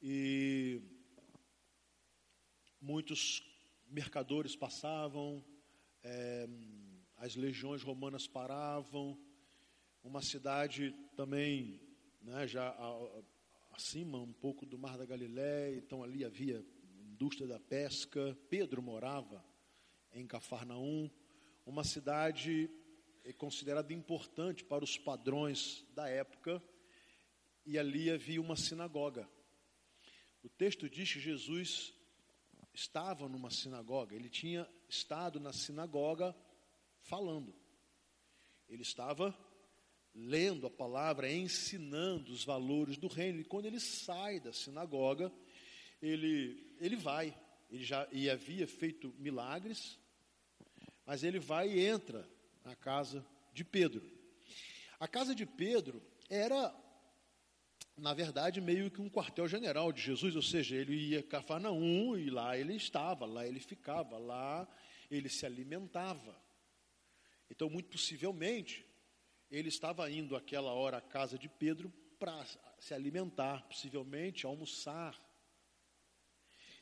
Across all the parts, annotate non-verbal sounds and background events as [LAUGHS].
e muitos mercadores passavam, é, as legiões romanas paravam, uma cidade também, né, já acima um pouco do Mar da Galiléia, então ali havia indústria da pesca. Pedro morava em Cafarnaum, uma cidade considerada importante para os padrões da época, e ali havia uma sinagoga. O texto diz que Jesus estava numa sinagoga, ele tinha estado na sinagoga falando. Ele estava lendo a palavra, ensinando os valores do reino. E quando ele sai da sinagoga, ele, ele vai. Ele já e havia feito milagres, mas ele vai e entra na casa de Pedro. A casa de Pedro era, na verdade, meio que um quartel-general de Jesus, ou seja, ele ia a Cafarnaum e lá ele estava, lá ele ficava, lá ele se alimentava. Então, muito possivelmente, ele estava indo àquela hora à casa de Pedro para se alimentar, possivelmente almoçar.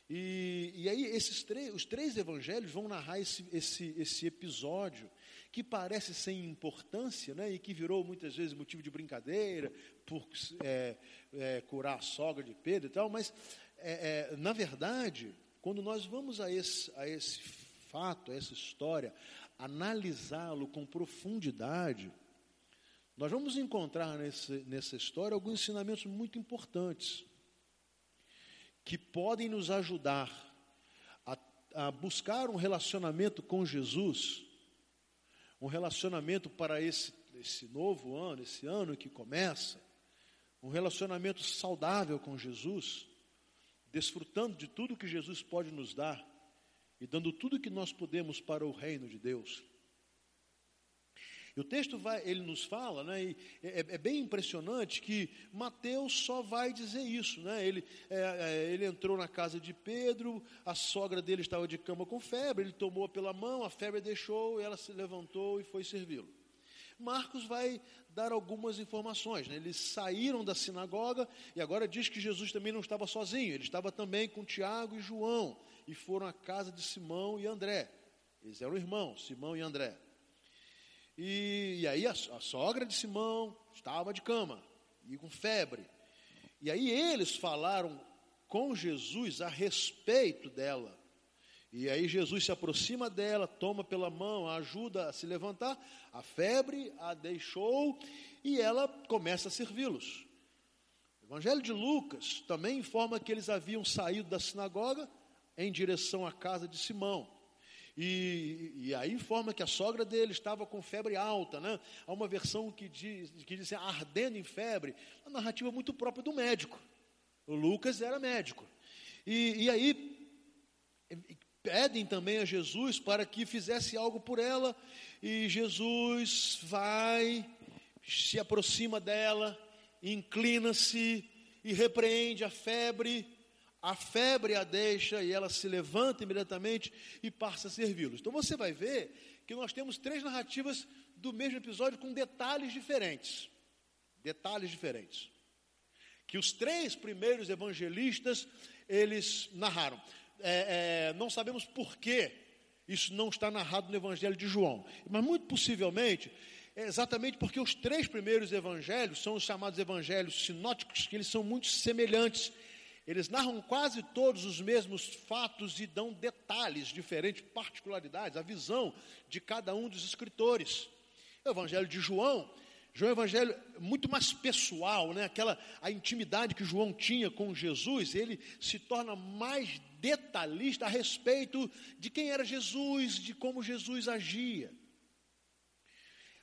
E, e aí esses três, os três evangelhos vão narrar esse, esse, esse episódio que parece sem importância, né, e que virou muitas vezes motivo de brincadeira por é, é, curar a sogra de Pedro e tal, mas é, é na verdade, quando nós vamos a esse, a esse fato, a essa história, analisá-lo com profundidade, nós vamos encontrar nesse, nessa história alguns ensinamentos muito importantes que podem nos ajudar a, a buscar um relacionamento com Jesus, um relacionamento para esse, esse novo ano, esse ano que começa, um relacionamento saudável com Jesus, desfrutando de tudo que Jesus pode nos dar e dando tudo que nós podemos para o reino de Deus. E o texto vai, ele nos fala, né, e é, é, bem impressionante que Mateus só vai dizer isso. Né, ele, é, é, ele entrou na casa de Pedro, a sogra dele estava de cama com febre, ele tomou pela mão, a febre deixou, ela se levantou e foi servi-lo. Marcos vai dar algumas informações. Né? Eles saíram da sinagoga e agora diz que Jesus também não estava sozinho, ele estava também com Tiago e João e foram à casa de Simão e André. Eles eram irmãos, Simão e André. E, e aí a, a sogra de Simão estava de cama e com febre. E aí eles falaram com Jesus a respeito dela. E aí Jesus se aproxima dela, toma pela mão, a ajuda a se levantar, a febre a deixou e ela começa a servi-los. O Evangelho de Lucas também informa que eles haviam saído da sinagoga em direção à casa de Simão. E, e aí informa que a sogra dele estava com febre alta, né? Há uma versão que diz, que diz assim, ardendo em febre, uma narrativa muito própria do médico. O Lucas era médico. E, e aí pedem também a Jesus para que fizesse algo por ela, e Jesus vai, se aproxima dela, inclina-se e repreende a febre a febre a deixa e ela se levanta imediatamente e passa a servi-los. Então você vai ver que nós temos três narrativas do mesmo episódio com detalhes diferentes. Detalhes diferentes. Que os três primeiros evangelistas eles narraram. É, é, não sabemos por que isso não está narrado no Evangelho de João, mas muito possivelmente é exatamente porque os três primeiros evangelhos são os chamados evangelhos sinóticos, que eles são muito semelhantes eles narram quase todos os mesmos fatos e dão detalhes diferentes, particularidades, a visão de cada um dos escritores. O Evangelho de João, João é um evangelho muito mais pessoal, né? Aquela a intimidade que João tinha com Jesus, ele se torna mais detalhista a respeito de quem era Jesus, de como Jesus agia.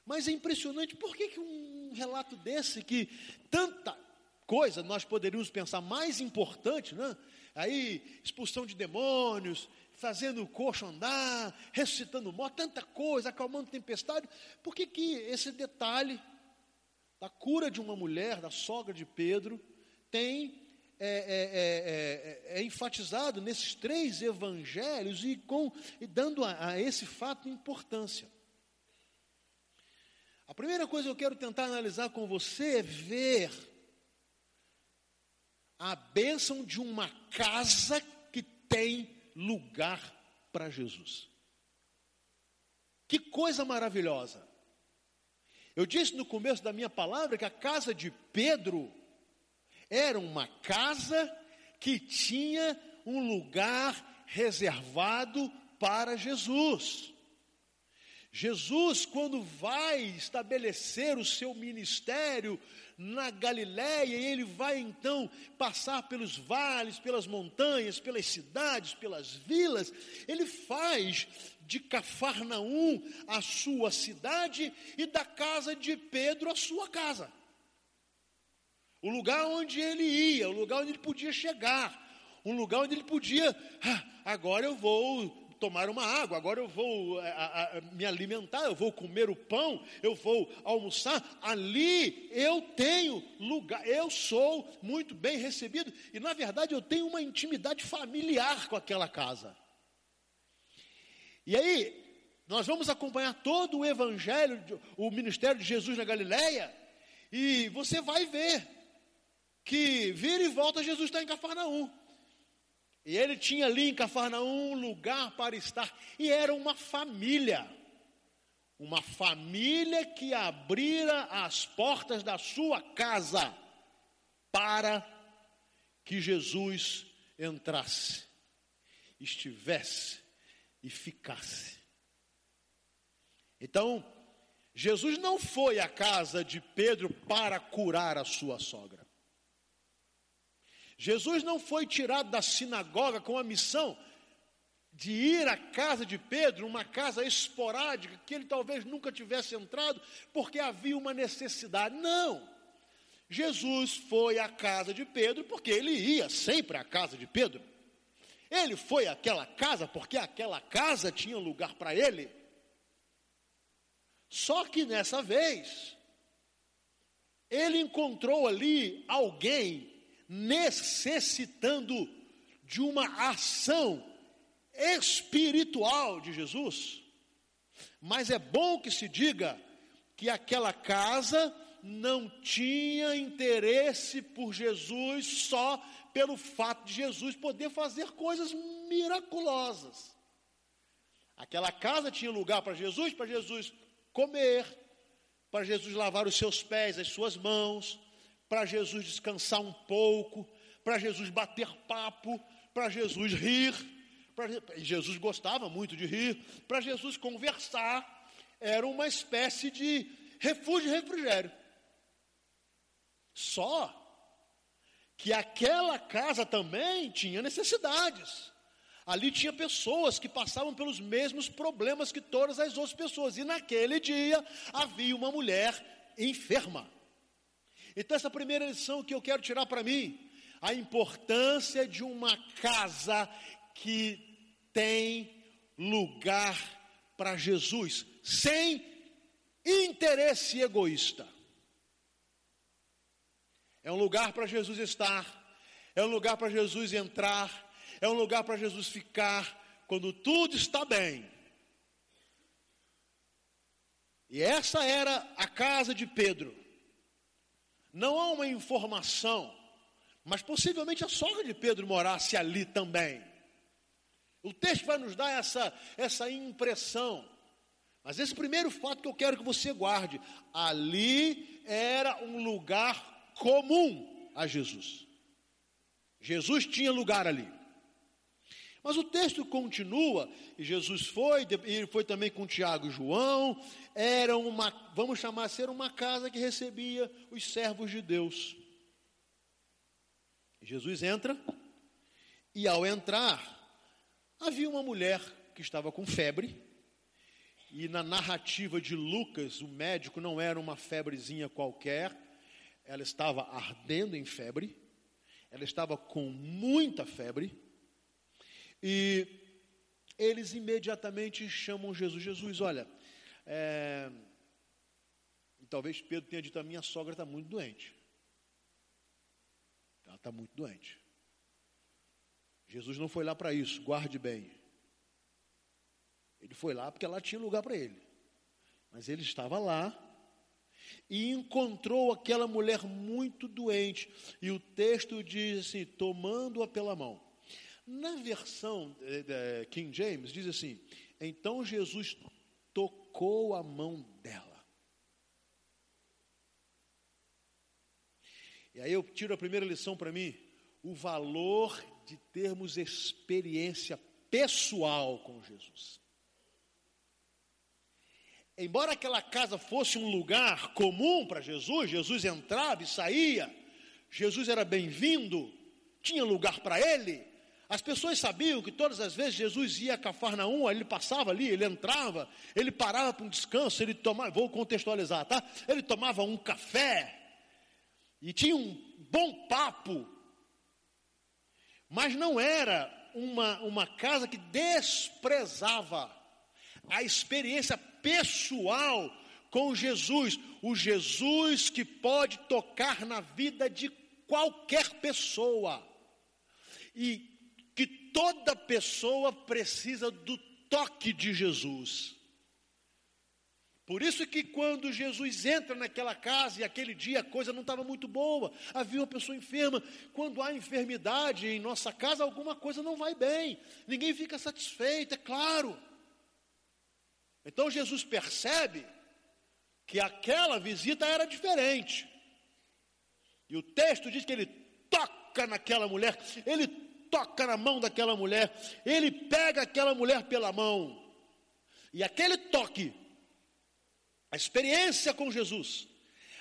Mas é impressionante, por que, que um relato desse, que tanta coisa nós poderíamos pensar mais importante, né? Aí, expulsão de demônios, fazendo o coxo andar, ressuscitando morto, tanta coisa, acalmando tempestade. Por que, que esse detalhe da cura de uma mulher, da sogra de Pedro, tem é, é, é, é, enfatizado nesses três evangelhos e, com, e dando a, a esse fato importância? A primeira coisa que eu quero tentar analisar com você é ver a bênção de uma casa que tem lugar para Jesus. Que coisa maravilhosa! Eu disse no começo da minha palavra que a casa de Pedro era uma casa que tinha um lugar reservado para Jesus. Jesus, quando vai estabelecer o seu ministério na Galiléia, ele vai então passar pelos vales, pelas montanhas, pelas cidades, pelas vilas, ele faz de Cafarnaum a sua cidade e da casa de Pedro a sua casa. O lugar onde ele ia, o lugar onde ele podia chegar, um lugar onde ele podia, ah, agora eu vou tomar uma água, agora eu vou a, a, a, me alimentar, eu vou comer o pão, eu vou almoçar. Ali eu tenho lugar, eu sou muito bem recebido e, na verdade, eu tenho uma intimidade familiar com aquela casa. E aí, nós vamos acompanhar todo o evangelho, o ministério de Jesus na Galileia, e você vai ver que vira e volta Jesus está em Cafarnaum. E ele tinha ali em Cafarnaum um lugar para estar, e era uma família, uma família que abrira as portas da sua casa para que Jesus entrasse, estivesse e ficasse. Então, Jesus não foi à casa de Pedro para curar a sua sogra. Jesus não foi tirado da sinagoga com a missão de ir à casa de Pedro, uma casa esporádica, que ele talvez nunca tivesse entrado, porque havia uma necessidade. Não. Jesus foi à casa de Pedro, porque ele ia sempre à casa de Pedro. Ele foi àquela casa, porque aquela casa tinha lugar para ele. Só que nessa vez, ele encontrou ali alguém necessitando de uma ação espiritual de Jesus. Mas é bom que se diga que aquela casa não tinha interesse por Jesus só pelo fato de Jesus poder fazer coisas miraculosas. Aquela casa tinha lugar para Jesus, para Jesus comer, para Jesus lavar os seus pés, as suas mãos, para Jesus descansar um pouco, para Jesus bater papo, para Jesus rir. Pra, Jesus gostava muito de rir, para Jesus conversar, era uma espécie de refúgio e refrigério. Só que aquela casa também tinha necessidades. Ali tinha pessoas que passavam pelos mesmos problemas que todas as outras pessoas. E naquele dia havia uma mulher enferma. Então, essa primeira lição que eu quero tirar para mim, a importância de uma casa que tem lugar para Jesus, sem interesse egoísta. É um lugar para Jesus estar, é um lugar para Jesus entrar, é um lugar para Jesus ficar quando tudo está bem. E essa era a casa de Pedro. Não há uma informação, mas possivelmente a sogra de Pedro morasse ali também. O texto vai nos dar essa, essa impressão. Mas esse primeiro fato que eu quero que você guarde: ali era um lugar comum a Jesus. Jesus tinha lugar ali. Mas o texto continua, e Jesus foi, e foi também com Tiago e João, era uma, vamos chamar ser uma casa que recebia os servos de Deus. Jesus entra, e ao entrar, havia uma mulher que estava com febre, e na narrativa de Lucas, o médico não era uma febrezinha qualquer, ela estava ardendo em febre, ela estava com muita febre, e eles imediatamente chamam Jesus. Jesus, olha, é, talvez Pedro tenha dito: a minha sogra está muito doente. Ela está muito doente. Jesus não foi lá para isso, guarde bem. Ele foi lá porque ela tinha lugar para ele. Mas ele estava lá. e encontrou aquela mulher muito doente. E o texto diz assim: tomando-a pela mão. Na versão é, King James, diz assim: então Jesus tocou a mão dela. E aí eu tiro a primeira lição para mim: o valor de termos experiência pessoal com Jesus. Embora aquela casa fosse um lugar comum para Jesus, Jesus entrava e saía, Jesus era bem-vindo, tinha lugar para ele. As pessoas sabiam que todas as vezes Jesus ia a Cafarnaum, ele passava ali, ele entrava, ele parava para um descanso, ele tomava, vou contextualizar, tá? Ele tomava um café e tinha um bom papo, mas não era uma, uma casa que desprezava a experiência pessoal com Jesus, o Jesus que pode tocar na vida de qualquer pessoa. E toda pessoa precisa do toque de Jesus. Por isso que quando Jesus entra naquela casa e aquele dia a coisa não estava muito boa, havia uma pessoa enferma. Quando há enfermidade em nossa casa, alguma coisa não vai bem. Ninguém fica satisfeito, é claro. Então Jesus percebe que aquela visita era diferente. E o texto diz que ele toca naquela mulher, ele toca na mão daquela mulher, ele pega aquela mulher pela mão. E aquele toque a experiência com Jesus,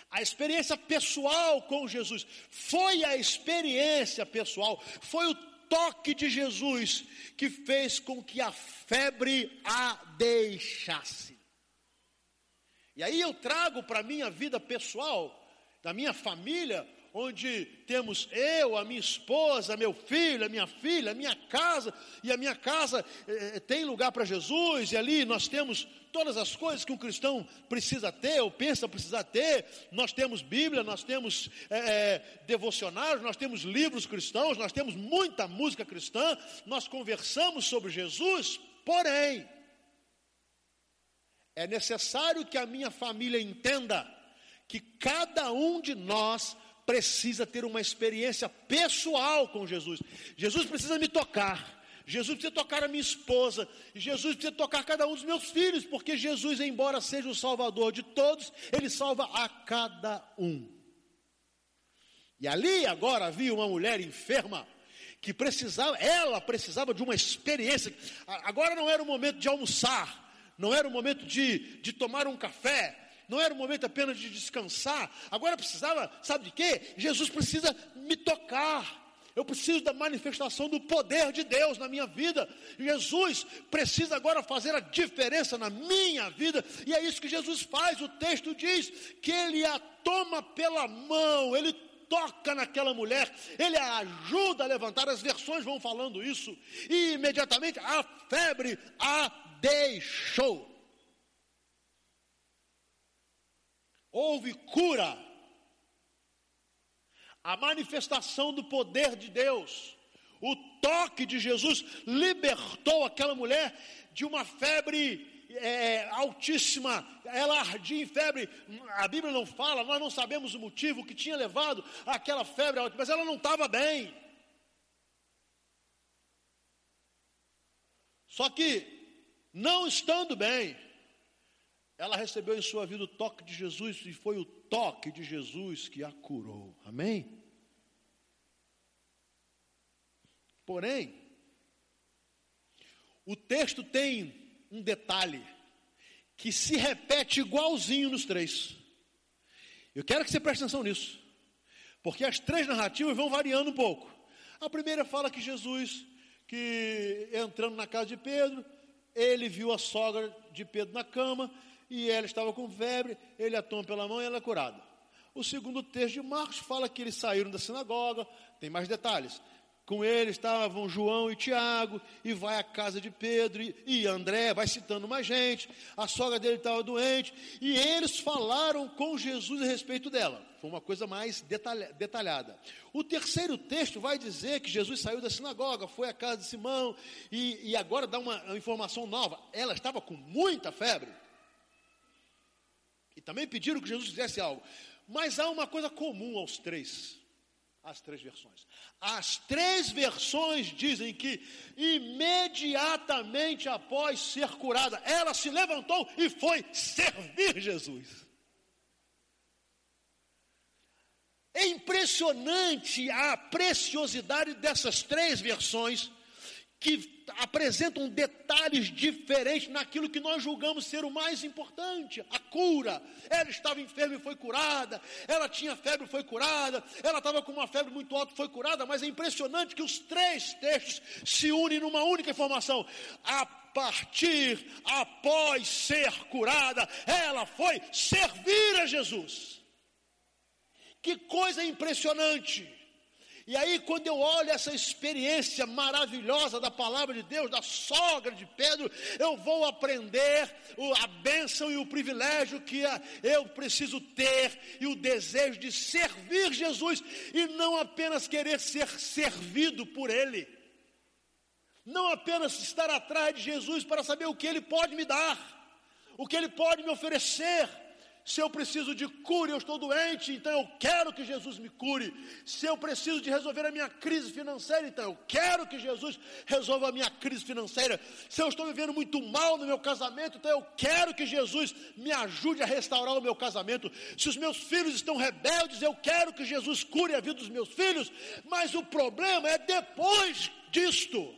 a experiência pessoal com Jesus, foi a experiência pessoal, foi o toque de Jesus que fez com que a febre a deixasse. E aí eu trago para a minha vida pessoal, da minha família, onde temos eu, a minha esposa, meu filho, a minha filha, a minha casa, e a minha casa eh, tem lugar para Jesus, e ali nós temos todas as coisas que um cristão precisa ter, ou pensa precisar ter. Nós temos Bíblia, nós temos é, devocionários, nós temos livros cristãos, nós temos muita música cristã, nós conversamos sobre Jesus, porém, é necessário que a minha família entenda que cada um de nós precisa ter uma experiência pessoal com Jesus. Jesus precisa me tocar. Jesus precisa tocar a minha esposa, Jesus precisa tocar cada um dos meus filhos, porque Jesus, embora seja o Salvador de todos, Ele salva a cada um. E ali agora havia uma mulher enferma, que precisava, ela precisava de uma experiência. Agora não era o momento de almoçar, não era o momento de, de tomar um café, não era o momento apenas de descansar, agora precisava, sabe de quê? Jesus precisa me tocar. Eu preciso da manifestação do poder de Deus na minha vida. Jesus precisa agora fazer a diferença na minha vida, e é isso que Jesus faz. O texto diz que ele a toma pela mão, ele toca naquela mulher, ele a ajuda a levantar. As versões vão falando isso, e imediatamente a febre a deixou. Houve cura, a manifestação do poder de Deus, o toque de Jesus libertou aquela mulher de uma febre é, altíssima, ela ardia em febre. A Bíblia não fala, nós não sabemos o motivo que tinha levado aquela febre, mas ela não estava bem. Só que, não estando bem, ela recebeu em sua vida o toque de Jesus e foi o toque de Jesus que a curou. Amém? Porém, o texto tem um detalhe que se repete igualzinho nos três. Eu quero que você preste atenção nisso, porque as três narrativas vão variando um pouco. A primeira fala que Jesus, que entrando na casa de Pedro, ele viu a sogra de Pedro na cama e ela estava com febre, ele a toma pela mão e ela é curada. O segundo texto de Marcos fala que eles saíram da sinagoga, tem mais detalhes. Com ele estavam João e Tiago, e vai à casa de Pedro e, André, vai citando mais gente. A sogra dele estava doente, e eles falaram com Jesus a respeito dela. Foi uma coisa mais detalhada. O terceiro texto vai dizer que Jesus saiu da sinagoga, foi à casa de Simão, e, e agora dá uma, uma informação nova. Ela estava com muita febre também pediram que Jesus fizesse algo. Mas há uma coisa comum aos três, as três versões. As três versões dizem que imediatamente após ser curada, ela se levantou e foi servir Jesus. É impressionante a preciosidade dessas três versões que apresentam detalhes diferentes naquilo que nós julgamos ser o mais importante, a cura. Ela estava enferma e foi curada, ela tinha febre e foi curada, ela estava com uma febre muito alta e foi curada, mas é impressionante que os três textos se unem numa única informação. A partir, após ser curada, ela foi servir a Jesus. Que coisa impressionante! E aí, quando eu olho essa experiência maravilhosa da palavra de Deus, da sogra de Pedro, eu vou aprender a bênção e o privilégio que eu preciso ter e o desejo de servir Jesus e não apenas querer ser servido por Ele. Não apenas estar atrás de Jesus para saber o que Ele pode me dar, o que Ele pode me oferecer, se eu preciso de cura, eu estou doente, então eu quero que Jesus me cure. Se eu preciso de resolver a minha crise financeira, então eu quero que Jesus resolva a minha crise financeira. Se eu estou vivendo muito mal no meu casamento, então eu quero que Jesus me ajude a restaurar o meu casamento. Se os meus filhos estão rebeldes, eu quero que Jesus cure a vida dos meus filhos. Mas o problema é depois disto.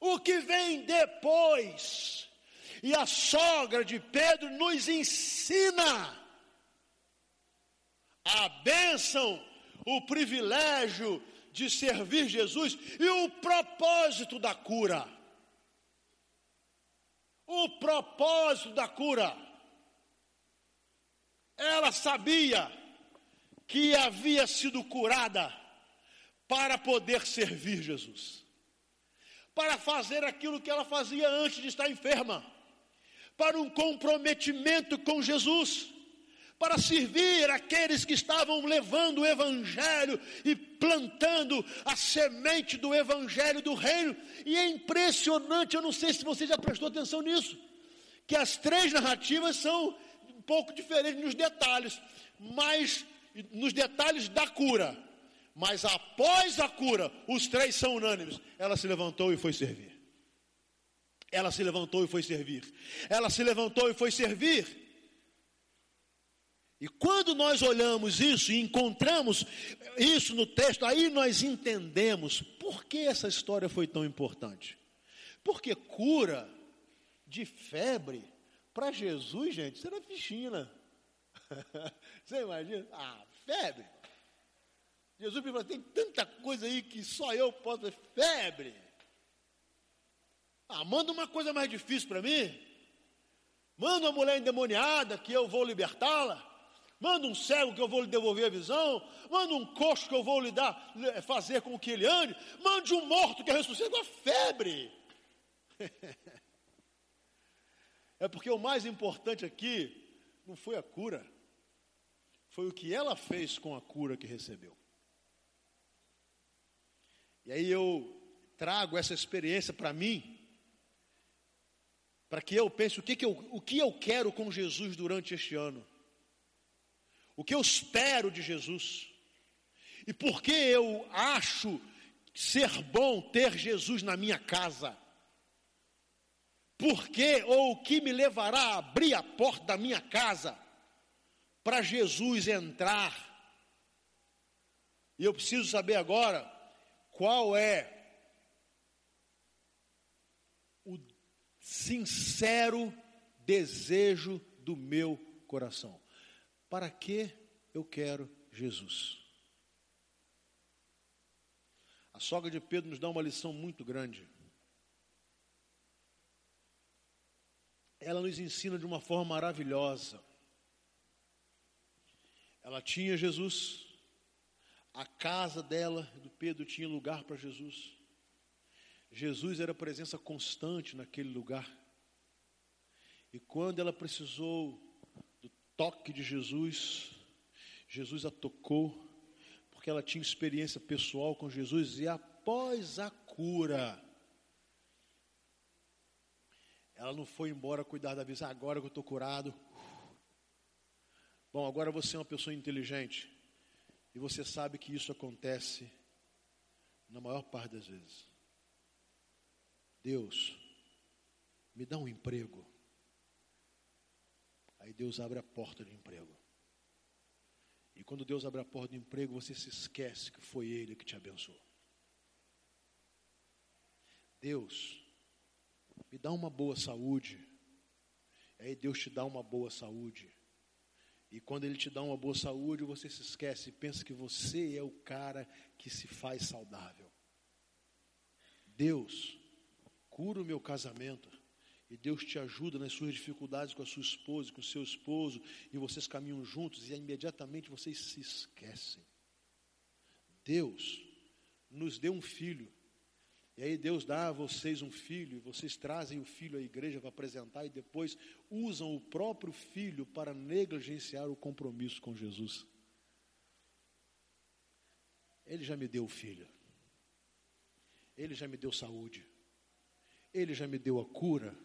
O que vem depois e a sogra de Pedro nos ensina a bênção, o privilégio de servir Jesus e o propósito da cura. O propósito da cura. Ela sabia que havia sido curada para poder servir Jesus, para fazer aquilo que ela fazia antes de estar enferma para um comprometimento com Jesus, para servir aqueles que estavam levando o Evangelho e plantando a semente do Evangelho do Reino. E é impressionante, eu não sei se você já prestou atenção nisso, que as três narrativas são um pouco diferentes nos detalhes, mas nos detalhes da cura. Mas após a cura, os três são unânimes. Ela se levantou e foi servir. Ela se levantou e foi servir. Ela se levantou e foi servir. E quando nós olhamos isso e encontramos isso no texto, aí nós entendemos por que essa história foi tão importante. Porque cura de febre, para Jesus, gente, isso era fichinha. [LAUGHS] Você imagina? Ah, febre. Jesus me falou, tem tanta coisa aí que só eu posso febre. Ah, manda uma coisa mais difícil para mim. Manda uma mulher endemoniada que eu vou libertá-la. Manda um cego que eu vou lhe devolver a visão. Manda um coxo que eu vou lhe dar, fazer com que ele ande. Mande um morto que ressuscita com a febre. [LAUGHS] é porque o mais importante aqui não foi a cura, foi o que ela fez com a cura que recebeu. E aí eu trago essa experiência para mim, para que eu pense o que, que eu, o que eu quero com Jesus durante este ano, o que eu espero de Jesus, e por que eu acho ser bom ter Jesus na minha casa, por que ou o que me levará a abrir a porta da minha casa para Jesus entrar. E eu preciso saber agora qual é sincero desejo do meu coração. Para que eu quero Jesus? A sogra de Pedro nos dá uma lição muito grande. Ela nos ensina de uma forma maravilhosa. Ela tinha Jesus, a casa dela, do Pedro, tinha lugar para Jesus. Jesus era presença constante naquele lugar. E quando ela precisou do toque de Jesus, Jesus a tocou, porque ela tinha experiência pessoal com Jesus, e após a cura, ela não foi embora cuidar da vida, agora que eu estou curado, Bom, agora você é uma pessoa inteligente e você sabe que isso acontece na maior parte das vezes. Deus, me dá um emprego. Aí Deus abre a porta de emprego. E quando Deus abre a porta de emprego, você se esquece que foi Ele que te abençoou. Deus, me dá uma boa saúde. Aí Deus te dá uma boa saúde. E quando Ele te dá uma boa saúde, você se esquece e pensa que você é o cara que se faz saudável. Deus, cura o meu casamento. E Deus te ajuda nas suas dificuldades com a sua esposa, com o seu esposo, e vocês caminham juntos, e imediatamente vocês se esquecem. Deus nos deu um filho, e aí Deus dá a vocês um filho, e vocês trazem o filho à igreja para apresentar, e depois usam o próprio filho para negligenciar o compromisso com Jesus. Ele já me deu o filho, ele já me deu saúde, ele já me deu a cura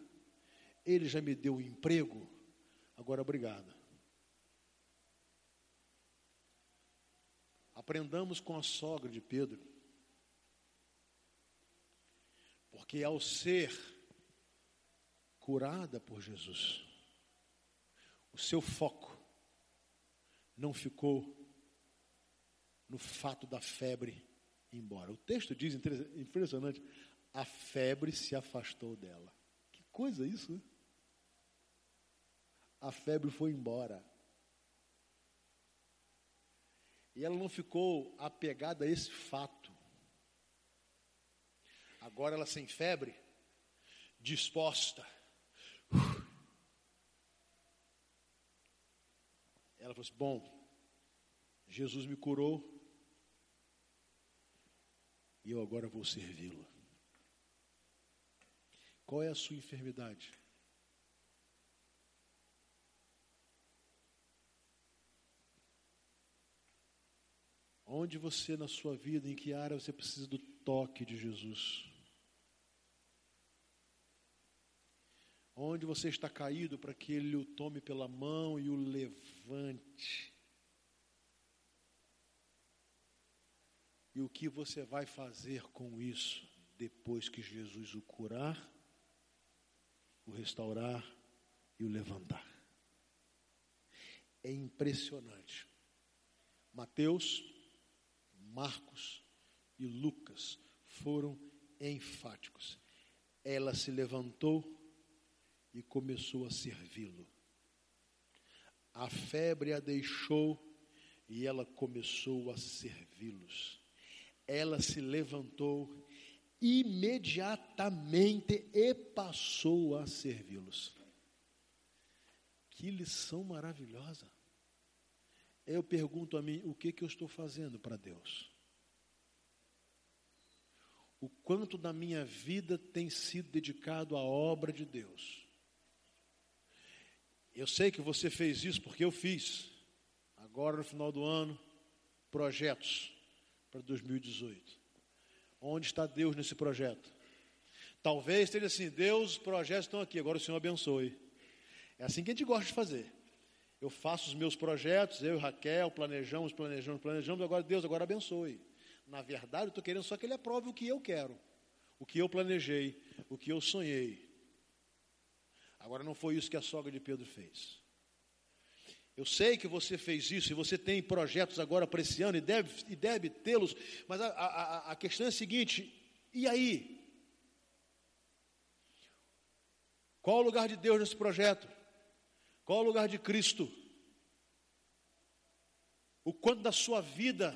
ele já me deu o emprego, agora obrigado. Aprendamos com a sogra de Pedro. Porque ao ser curada por Jesus, o seu foco não ficou no fato da febre ir embora. O texto diz, impressionante, a febre se afastou dela. Que coisa isso, né? a febre foi embora. E ela não ficou apegada a esse fato. Agora ela sem febre, disposta. Ela falou assim: Bom, Jesus me curou e eu agora vou servi-lo. Qual é a sua enfermidade? Onde você na sua vida, em que área você precisa do toque de Jesus? Onde você está caído para que Ele o tome pela mão e o levante? E o que você vai fazer com isso depois que Jesus o curar, o restaurar e o levantar? É impressionante. Mateus Marcos e Lucas foram enfáticos. Ela se levantou e começou a servi-lo. A febre a deixou e ela começou a servi-los. Ela se levantou imediatamente e passou a servi-los. Que lição maravilhosa! eu pergunto a mim: o que, que eu estou fazendo para Deus? O quanto da minha vida tem sido dedicado à obra de Deus? Eu sei que você fez isso porque eu fiz. Agora, no final do ano, projetos para 2018. Onde está Deus nesse projeto? Talvez esteja assim: Deus, os projetos estão aqui, agora o Senhor abençoe. É assim que a gente gosta de fazer. Eu faço os meus projetos, eu e Raquel planejamos, planejamos, planejamos, agora Deus agora abençoe. Na verdade, eu estou querendo só que Ele aprove o que eu quero, o que eu planejei, o que eu sonhei. Agora não foi isso que a sogra de Pedro fez. Eu sei que você fez isso e você tem projetos agora para esse ano e deve, e deve tê-los, mas a, a, a questão é a seguinte: e aí? Qual o lugar de Deus nesse projeto? Qual o lugar de Cristo? O quanto da sua vida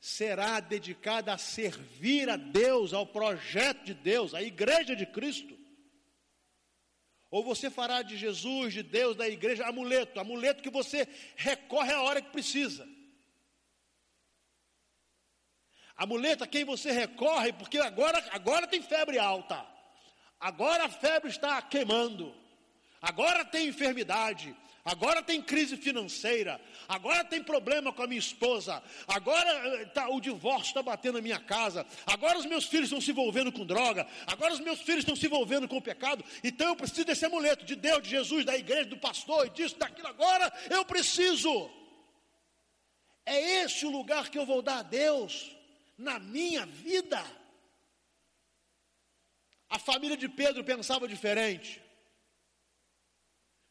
será dedicada a servir a Deus, ao projeto de Deus, à igreja de Cristo? Ou você fará de Jesus, de Deus, da igreja, amuleto, amuleto que você recorre a hora que precisa. Amuleto a quem você recorre, porque agora, agora tem febre alta, agora a febre está queimando. Agora tem enfermidade, Agora tem crise financeira, agora tem problema com a minha esposa, agora eh, tá, o divórcio está batendo na minha casa, agora os meus filhos estão se envolvendo com droga, agora os meus filhos estão se envolvendo com o pecado, então eu preciso desse amuleto de Deus, de Jesus, da igreja, do pastor, disso, daquilo, agora eu preciso. É esse o lugar que eu vou dar a Deus na minha vida. A família de Pedro pensava diferente.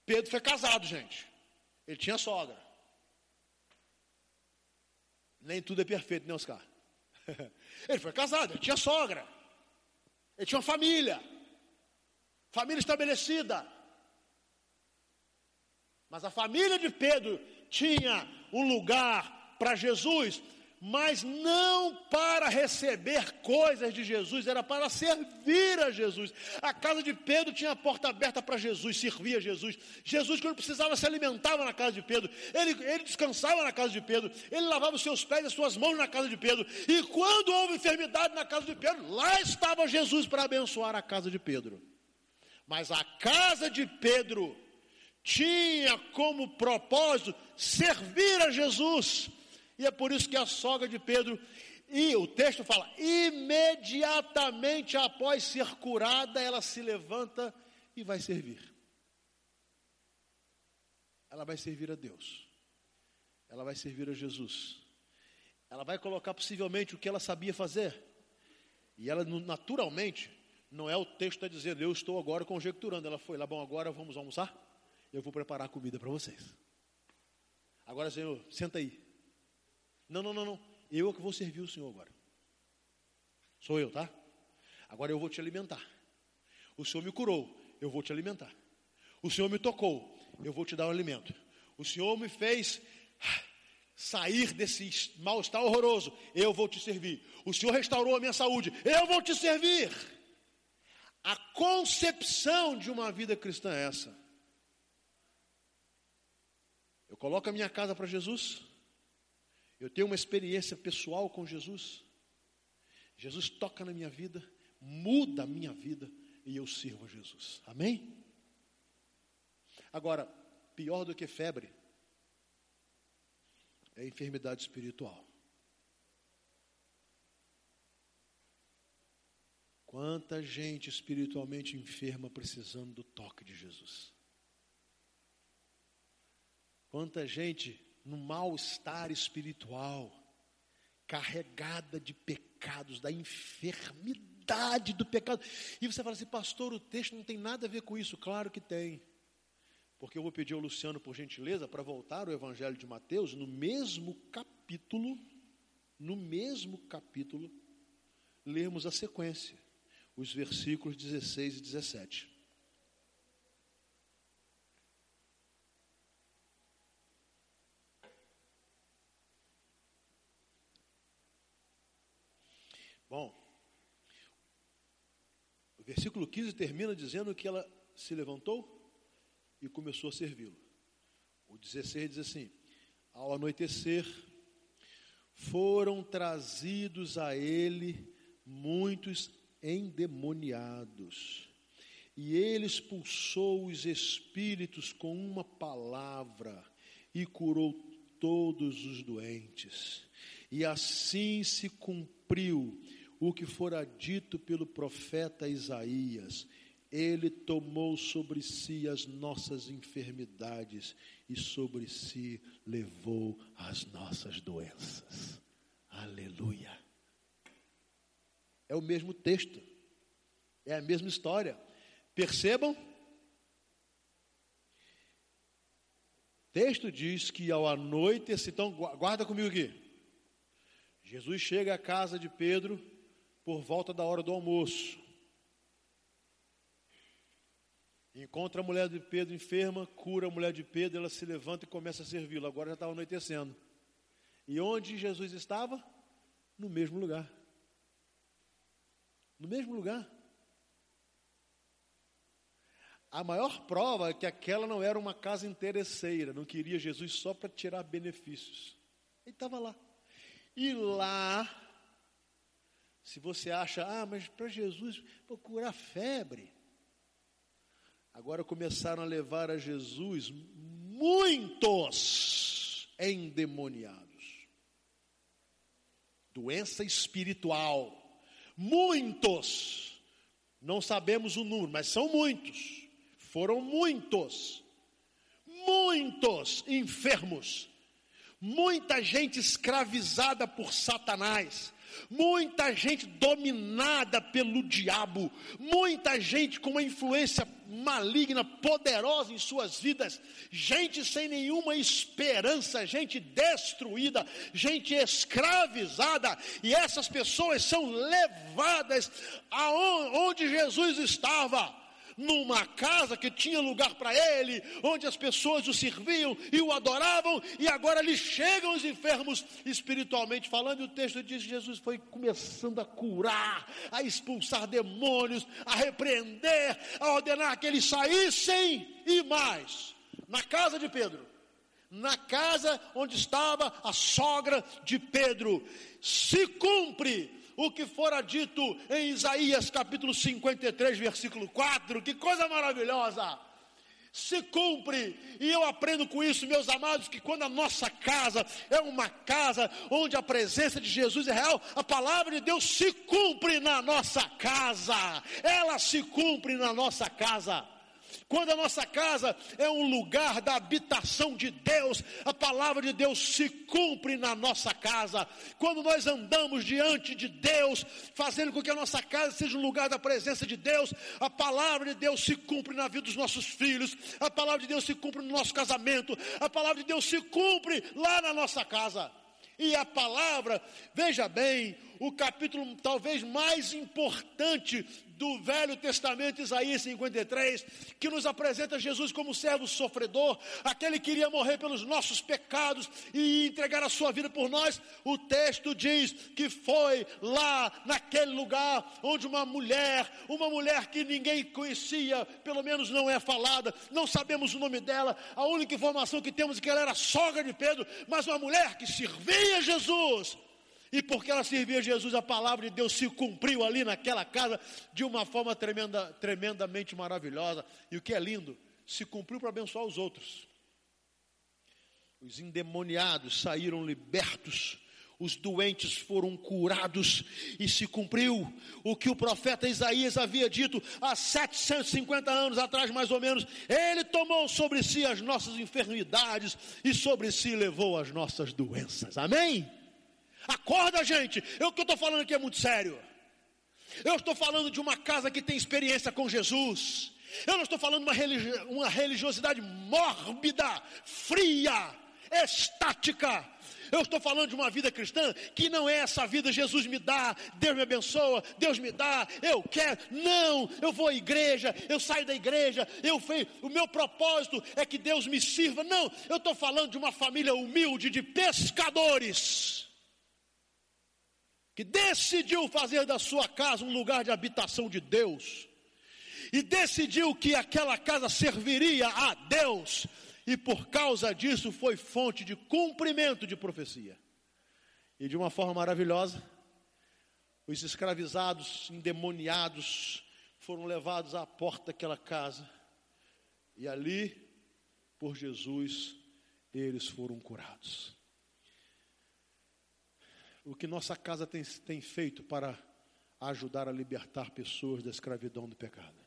Pedro foi casado, gente. Ele tinha sogra. Nem tudo é perfeito, né, Oscar? [LAUGHS] Ele foi casado, ele tinha sogra. Ele tinha uma família. Família estabelecida. Mas a família de Pedro tinha um lugar para Jesus mas não para receber coisas de Jesus, era para servir a Jesus. A casa de Pedro tinha a porta aberta para Jesus, servia a Jesus. Jesus, quando precisava, se alimentava na casa de Pedro, ele, ele descansava na casa de Pedro, ele lavava os seus pés e as suas mãos na casa de Pedro. E quando houve enfermidade na casa de Pedro, lá estava Jesus para abençoar a casa de Pedro. Mas a casa de Pedro tinha como propósito servir a Jesus e é por isso que a sogra de Pedro, e o texto fala, imediatamente após ser curada, ela se levanta e vai servir. Ela vai servir a Deus. Ela vai servir a Jesus. Ela vai colocar possivelmente o que ela sabia fazer. E ela naturalmente, não é o texto está dizendo, eu estou agora conjecturando. Ela foi lá, bom, agora vamos almoçar? Eu vou preparar comida para vocês. Agora, Senhor, senta aí. Não, não, não, não. Eu é que vou servir o Senhor agora. Sou eu, tá? Agora eu vou te alimentar. O Senhor me curou, eu vou te alimentar. O Senhor me tocou, eu vou te dar o um alimento. O Senhor me fez sair desse mal-estar horroroso, eu vou te servir. O Senhor restaurou a minha saúde, eu vou te servir. A concepção de uma vida cristã é essa. Eu coloco a minha casa para Jesus, eu tenho uma experiência pessoal com Jesus. Jesus toca na minha vida, muda a minha vida e eu sirvo a Jesus. Amém? Agora, pior do que febre é enfermidade espiritual. Quanta gente espiritualmente enferma precisando do toque de Jesus. Quanta gente no mal-estar espiritual, carregada de pecados, da enfermidade do pecado. E você fala assim, pastor, o texto não tem nada a ver com isso. Claro que tem. Porque eu vou pedir ao Luciano, por gentileza, para voltar ao Evangelho de Mateus, no mesmo capítulo, no mesmo capítulo, lermos a sequência, os versículos 16 e 17. Bom, o versículo 15 termina dizendo que ela se levantou e começou a servi-lo. O 16 diz assim: Ao anoitecer, foram trazidos a ele muitos endemoniados, e ele expulsou os espíritos com uma palavra e curou todos os doentes. E assim se cumpriu o que fora dito pelo profeta Isaías. Ele tomou sobre si as nossas enfermidades e sobre si levou as nossas doenças. Aleluia. É o mesmo texto, é a mesma história. Percebam? texto diz que ao anoitecer, então guarda comigo aqui. Jesus chega à casa de Pedro por volta da hora do almoço. Encontra a mulher de Pedro enferma, cura a mulher de Pedro, ela se levanta e começa a servi-lo. Agora já estava anoitecendo. E onde Jesus estava? No mesmo lugar. No mesmo lugar. A maior prova é que aquela não era uma casa interesseira, não queria Jesus só para tirar benefícios. Ele estava lá. E lá se você acha, ah, mas para Jesus, vou febre. Agora começaram a levar a Jesus muitos endemoniados. Doença espiritual. Muitos. Não sabemos o número, mas são muitos. Foram muitos. Muitos enfermos. Muita gente escravizada por Satanás muita gente dominada pelo diabo, muita gente com uma influência maligna, poderosa em suas vidas, gente sem nenhuma esperança, gente destruída, gente escravizada, e essas pessoas são levadas aonde Jesus estava numa casa que tinha lugar para ele, onde as pessoas o serviam e o adoravam, e agora lhe chegam os enfermos. Espiritualmente falando, e o texto diz que Jesus foi começando a curar, a expulsar demônios, a repreender, a ordenar que eles saíssem e mais, na casa de Pedro, na casa onde estava a sogra de Pedro, se cumpre o que fora dito em Isaías capítulo 53, versículo 4. Que coisa maravilhosa! Se cumpre, e eu aprendo com isso, meus amados, que quando a nossa casa é uma casa onde a presença de Jesus é real, a palavra de Deus se cumpre na nossa casa, ela se cumpre na nossa casa. Quando a nossa casa é um lugar da habitação de Deus, a palavra de Deus se cumpre na nossa casa. Quando nós andamos diante de Deus, fazendo com que a nossa casa seja um lugar da presença de Deus, a palavra de Deus se cumpre na vida dos nossos filhos, a palavra de Deus se cumpre no nosso casamento, a palavra de Deus se cumpre lá na nossa casa. E a palavra, veja bem, o capítulo talvez mais importante do Velho Testamento, Isaías 53, que nos apresenta Jesus como servo sofredor, aquele que iria morrer pelos nossos pecados e entregar a sua vida por nós. O texto diz que foi lá, naquele lugar, onde uma mulher, uma mulher que ninguém conhecia, pelo menos não é falada, não sabemos o nome dela, a única informação que temos é que ela era sogra de Pedro, mas uma mulher que servia Jesus e porque ela servia Jesus, a palavra de Deus se cumpriu ali naquela casa de uma forma tremenda, tremendamente maravilhosa. E o que é lindo, se cumpriu para abençoar os outros. Os endemoniados saíram libertos, os doentes foram curados e se cumpriu o que o profeta Isaías havia dito há 750 anos atrás, mais ou menos. Ele tomou sobre si as nossas enfermidades e sobre si levou as nossas doenças. Amém? Acorda, gente. Eu, o que eu estou falando aqui é muito sério. Eu estou falando de uma casa que tem experiência com Jesus. Eu não estou falando de uma, religi uma religiosidade mórbida, fria, estática. Eu estou falando de uma vida cristã que não é essa vida Jesus me dá, Deus me abençoa, Deus me dá, eu quero. Não, eu vou à igreja, eu saio da igreja, eu o meu propósito é que Deus me sirva. Não, eu estou falando de uma família humilde de pescadores que decidiu fazer da sua casa um lugar de habitação de Deus, e decidiu que aquela casa serviria a Deus, e por causa disso foi fonte de cumprimento de profecia. E de uma forma maravilhosa, os escravizados, endemoniados, foram levados à porta daquela casa, e ali, por Jesus, eles foram curados o que nossa casa tem, tem feito para ajudar a libertar pessoas da escravidão do pecado?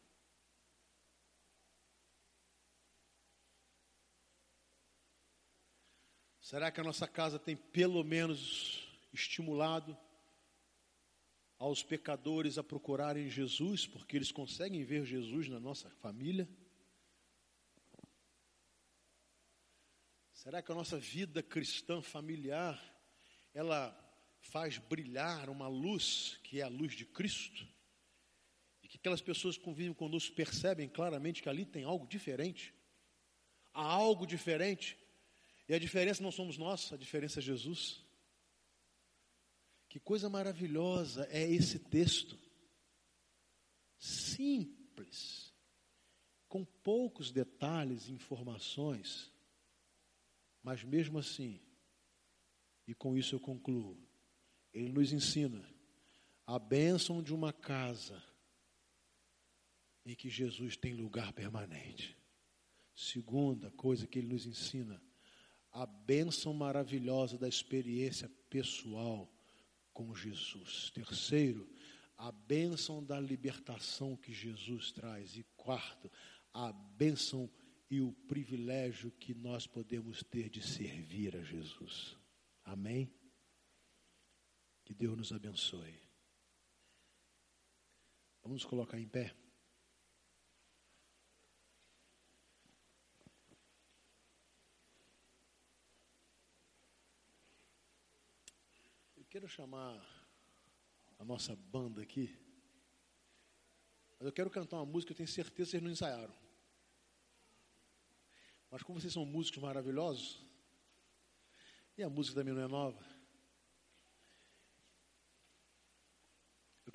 Será que a nossa casa tem pelo menos estimulado aos pecadores a procurarem Jesus, porque eles conseguem ver Jesus na nossa família? Será que a nossa vida cristã familiar ela faz brilhar uma luz que é a luz de Cristo, e que aquelas pessoas que convivem conosco percebem claramente que ali tem algo diferente. Há algo diferente, e a diferença não somos nós, a diferença é Jesus. Que coisa maravilhosa é esse texto. Simples, com poucos detalhes e informações, mas mesmo assim, e com isso eu concluo, ele nos ensina a bênção de uma casa em que Jesus tem lugar permanente. Segunda coisa que ele nos ensina, a bênção maravilhosa da experiência pessoal com Jesus. Terceiro, a bênção da libertação que Jesus traz. E quarto, a bênção e o privilégio que nós podemos ter de servir a Jesus. Amém? Que Deus nos abençoe. Vamos colocar em pé. Eu quero chamar a nossa banda aqui. Mas eu quero cantar uma música eu tenho certeza que vocês não ensaiaram. Mas como vocês são músicos maravilhosos, e a música também não é nova,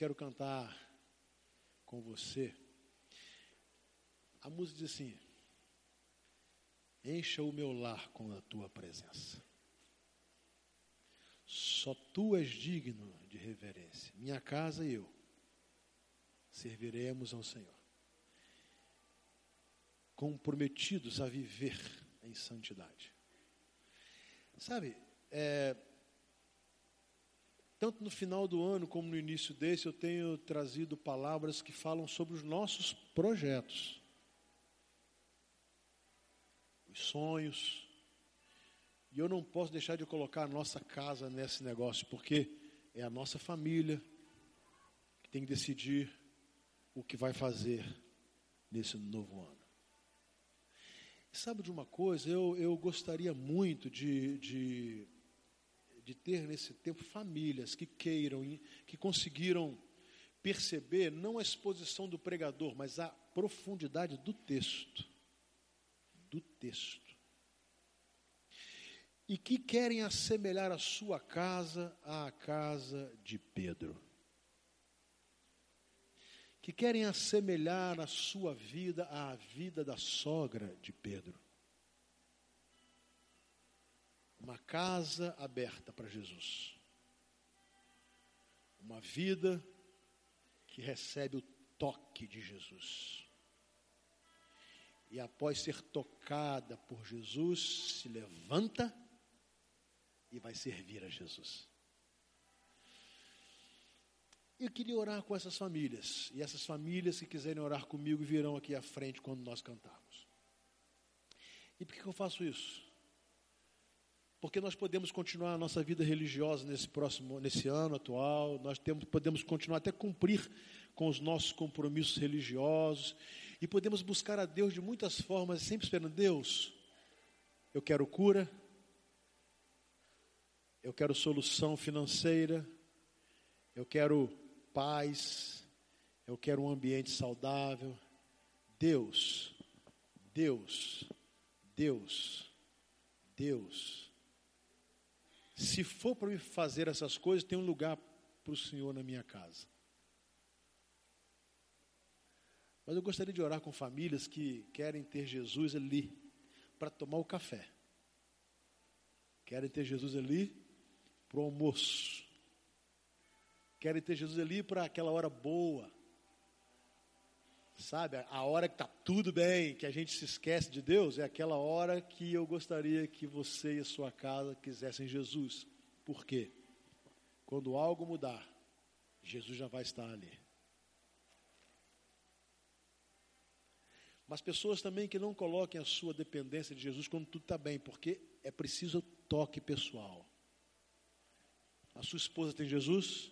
quero cantar com você. A música diz assim: Encha o meu lar com a tua presença. Só tu és digno de reverência. Minha casa e eu serviremos ao Senhor. Comprometidos a viver em santidade. Sabe, é, tanto no final do ano como no início desse, eu tenho trazido palavras que falam sobre os nossos projetos, os sonhos. E eu não posso deixar de colocar a nossa casa nesse negócio, porque é a nossa família que tem que decidir o que vai fazer nesse novo ano. Sabe de uma coisa? Eu, eu gostaria muito de, de de ter nesse tempo famílias que queiram, que conseguiram perceber não a exposição do pregador, mas a profundidade do texto. Do texto. E que querem assemelhar a sua casa à casa de Pedro. Que querem assemelhar a sua vida à vida da sogra de Pedro uma casa aberta para Jesus. Uma vida que recebe o toque de Jesus. E após ser tocada por Jesus, se levanta e vai servir a Jesus. Eu queria orar com essas famílias. E essas famílias que quiserem orar comigo virão aqui à frente quando nós cantarmos. E por que eu faço isso? Porque nós podemos continuar a nossa vida religiosa nesse próximo, nesse ano atual, nós temos, podemos continuar até cumprir com os nossos compromissos religiosos. E podemos buscar a Deus de muitas formas, sempre esperando Deus. Eu quero cura, eu quero solução financeira, eu quero paz, eu quero um ambiente saudável. Deus, Deus, Deus, Deus se for para me fazer essas coisas, tem um lugar para o Senhor na minha casa. Mas eu gostaria de orar com famílias que querem ter Jesus ali para tomar o café. Querem ter Jesus ali para o almoço. Querem ter Jesus ali para aquela hora boa Sabe, a hora que está tudo bem, que a gente se esquece de Deus, é aquela hora que eu gostaria que você e a sua casa quisessem Jesus. Por quê? Quando algo mudar, Jesus já vai estar ali. Mas pessoas também que não coloquem a sua dependência de Jesus quando tudo está bem, porque é preciso toque pessoal. A sua esposa tem Jesus,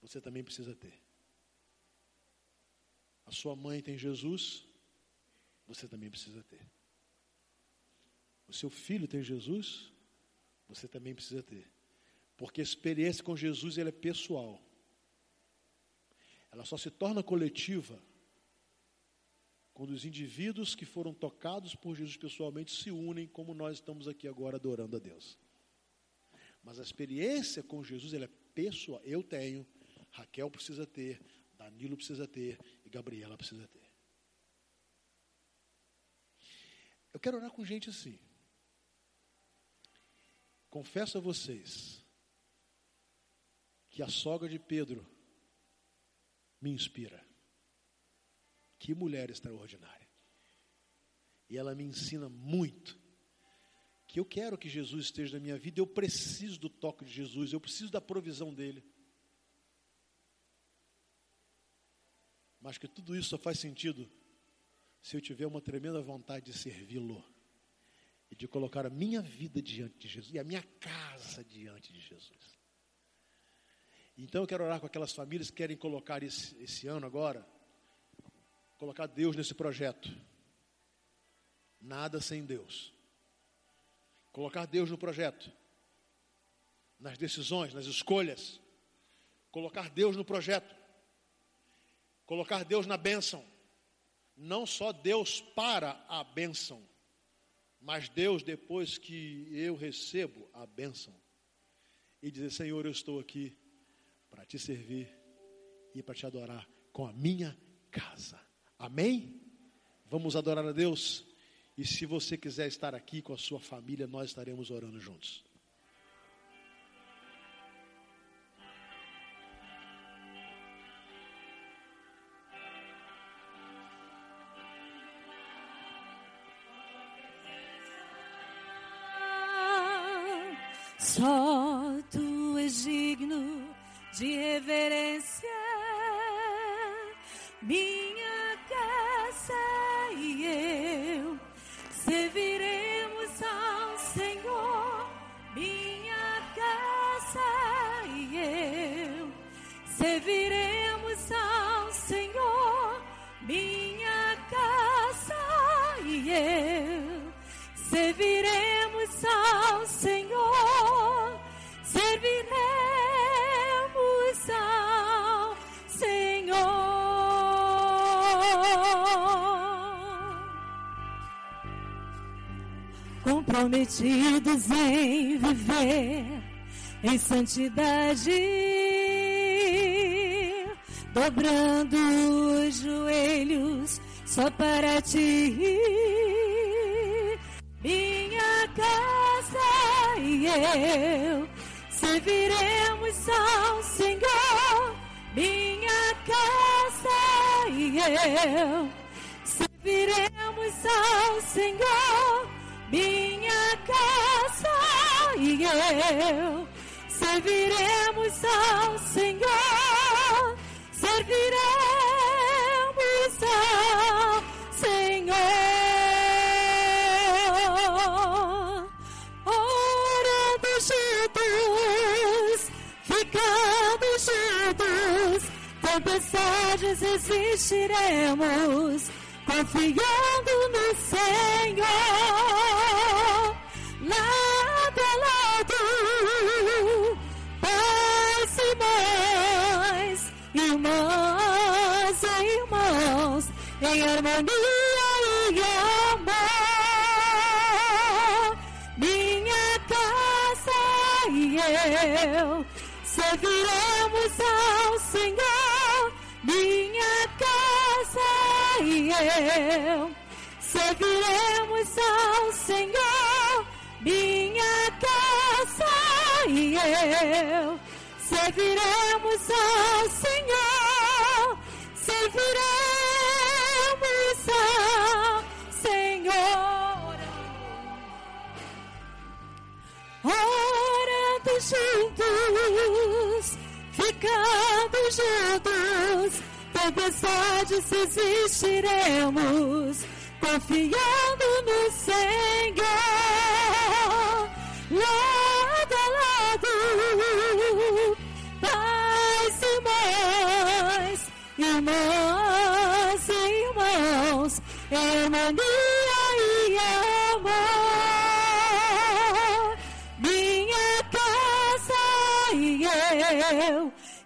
você também precisa ter a sua mãe tem Jesus, você também precisa ter. O seu filho tem Jesus, você também precisa ter. Porque a experiência com Jesus ela é pessoal. Ela só se torna coletiva quando os indivíduos que foram tocados por Jesus pessoalmente se unem, como nós estamos aqui agora adorando a Deus. Mas a experiência com Jesus ela é pessoal. Eu tenho, Raquel precisa ter, Danilo precisa ter Gabriela precisa ter. Eu quero orar com gente assim. Confesso a vocês que a sogra de Pedro me inspira. Que mulher extraordinária. E ela me ensina muito. Que eu quero que Jesus esteja na minha vida, eu preciso do toque de Jesus, eu preciso da provisão dele. Mas que tudo isso só faz sentido se eu tiver uma tremenda vontade de servi-lo e de colocar a minha vida diante de Jesus e a minha casa diante de Jesus. Então eu quero orar com aquelas famílias que querem colocar esse, esse ano agora, colocar Deus nesse projeto. Nada sem Deus. Colocar Deus no projeto, nas decisões, nas escolhas. Colocar Deus no projeto. Colocar Deus na bênção. Não só Deus para a bênção, mas Deus depois que eu recebo a bênção. E dizer: Senhor, eu estou aqui para te servir e para te adorar com a minha casa. Amém? Vamos adorar a Deus. E se você quiser estar aqui com a sua família, nós estaremos orando juntos. De reverência, minha Comprometidos em viver em santidade, dobrando os joelhos só para ti minha casa e eu serviremos ao Senhor. Minha casa e eu serviremos ao Senhor. Minha eu serviremos ao Senhor. Serviremos ao Senhor. Orando juntos, ficando juntos, tempestades resistiremos, confiando no Senhor. Eu serviremos ao Senhor. Minha casa e eu serviremos ao Senhor. Minha casa e eu serviremos ao Senhor. Serviremos Orando juntos, ficando juntos, tempestades resistiremos, confiando no Senhor. Lado a lado, pais e mães, irmãs e irmãos, harmonia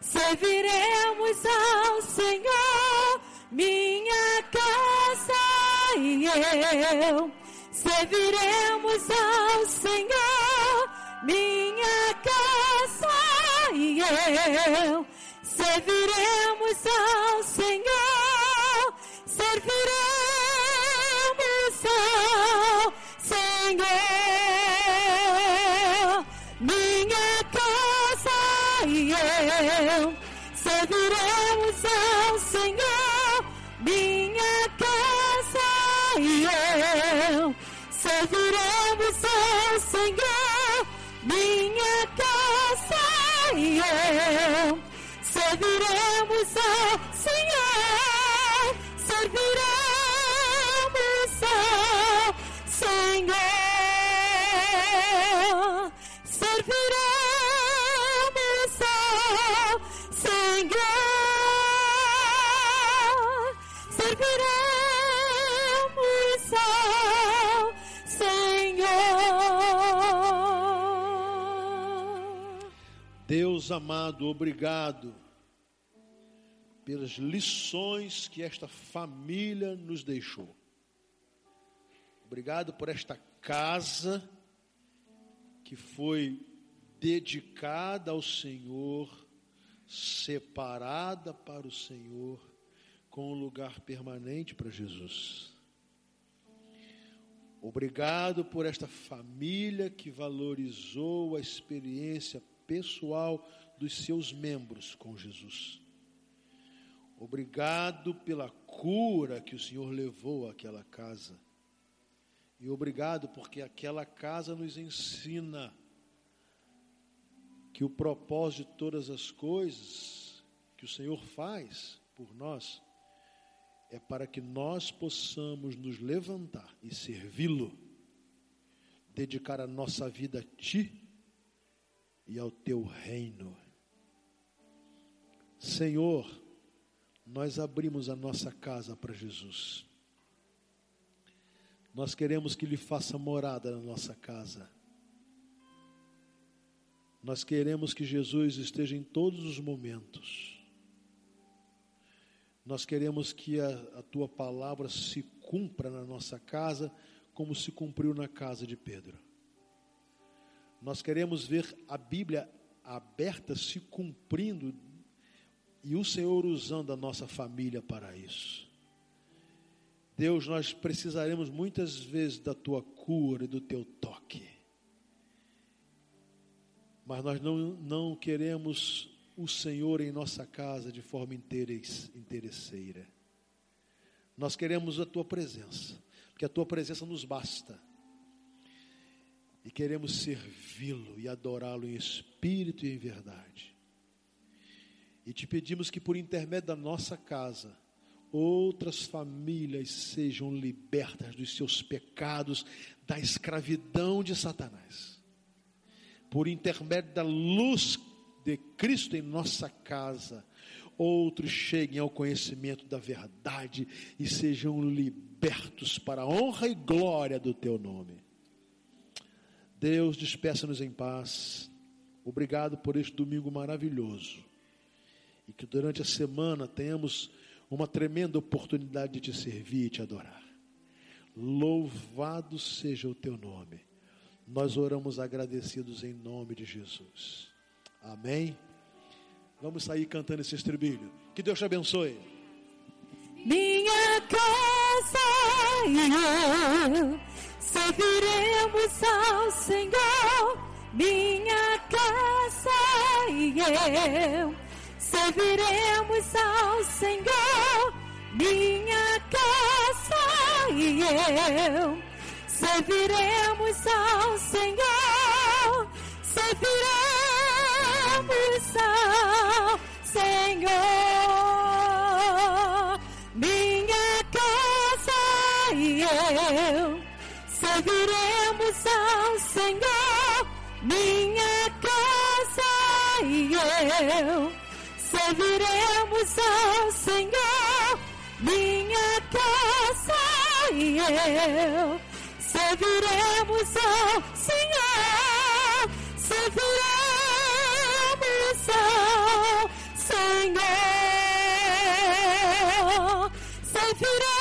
serviremos ao Senhor. Minha casa e eu serviremos ao Senhor. Minha casa e eu serviremos ao Senhor. Serviremos serviremos ao Senhor. Minha casa e eu serviremos ao Senhor, minha casa e eu serviremos ao Deus amado, obrigado pelas lições que esta família nos deixou. Obrigado por esta casa que foi dedicada ao Senhor, separada para o Senhor, com um lugar permanente para Jesus. Obrigado por esta família que valorizou a experiência pessoal dos seus membros com Jesus. Obrigado pela cura que o Senhor levou àquela casa. E obrigado porque aquela casa nos ensina que o propósito de todas as coisas que o Senhor faz por nós é para que nós possamos nos levantar e servi-lo, dedicar a nossa vida a Ti e ao Teu reino. Senhor, nós abrimos a nossa casa para Jesus. Nós queremos que Ele faça morada na nossa casa. Nós queremos que Jesus esteja em todos os momentos. Nós queremos que a, a tua palavra se cumpra na nossa casa, como se cumpriu na casa de Pedro. Nós queremos ver a Bíblia aberta se cumprindo e o Senhor usando a nossa família para isso. Deus, nós precisaremos muitas vezes da tua cura e do teu toque. Mas nós não, não queremos o Senhor em nossa casa de forma interesseira. Nós queremos a tua presença, porque a tua presença nos basta. E queremos servi-lo e adorá-lo em espírito e em verdade. E te pedimos que por intermédio da nossa casa, outras famílias sejam libertas dos seus pecados, da escravidão de Satanás. Por intermédio da luz de Cristo em nossa casa, outros cheguem ao conhecimento da verdade e sejam libertos para a honra e glória do teu nome. Deus, despeça-nos em paz. Obrigado por este domingo maravilhoso e que durante a semana tenhamos uma tremenda oportunidade de te servir e te adorar. Louvado seja o teu nome. Nós oramos agradecidos em nome de Jesus. Amém. Vamos sair cantando esse estribilho. Que Deus te abençoe. Minha casa eu serviremos ao Senhor. Minha casa e eu serviremos ao Senhor, minha casa e eu. Serviremos ao Senhor, serviremos ao Senhor. Eu serviremos ao Senhor, minha casa e eu. Serviremos ao Senhor, serviremos ao Senhor, serviremos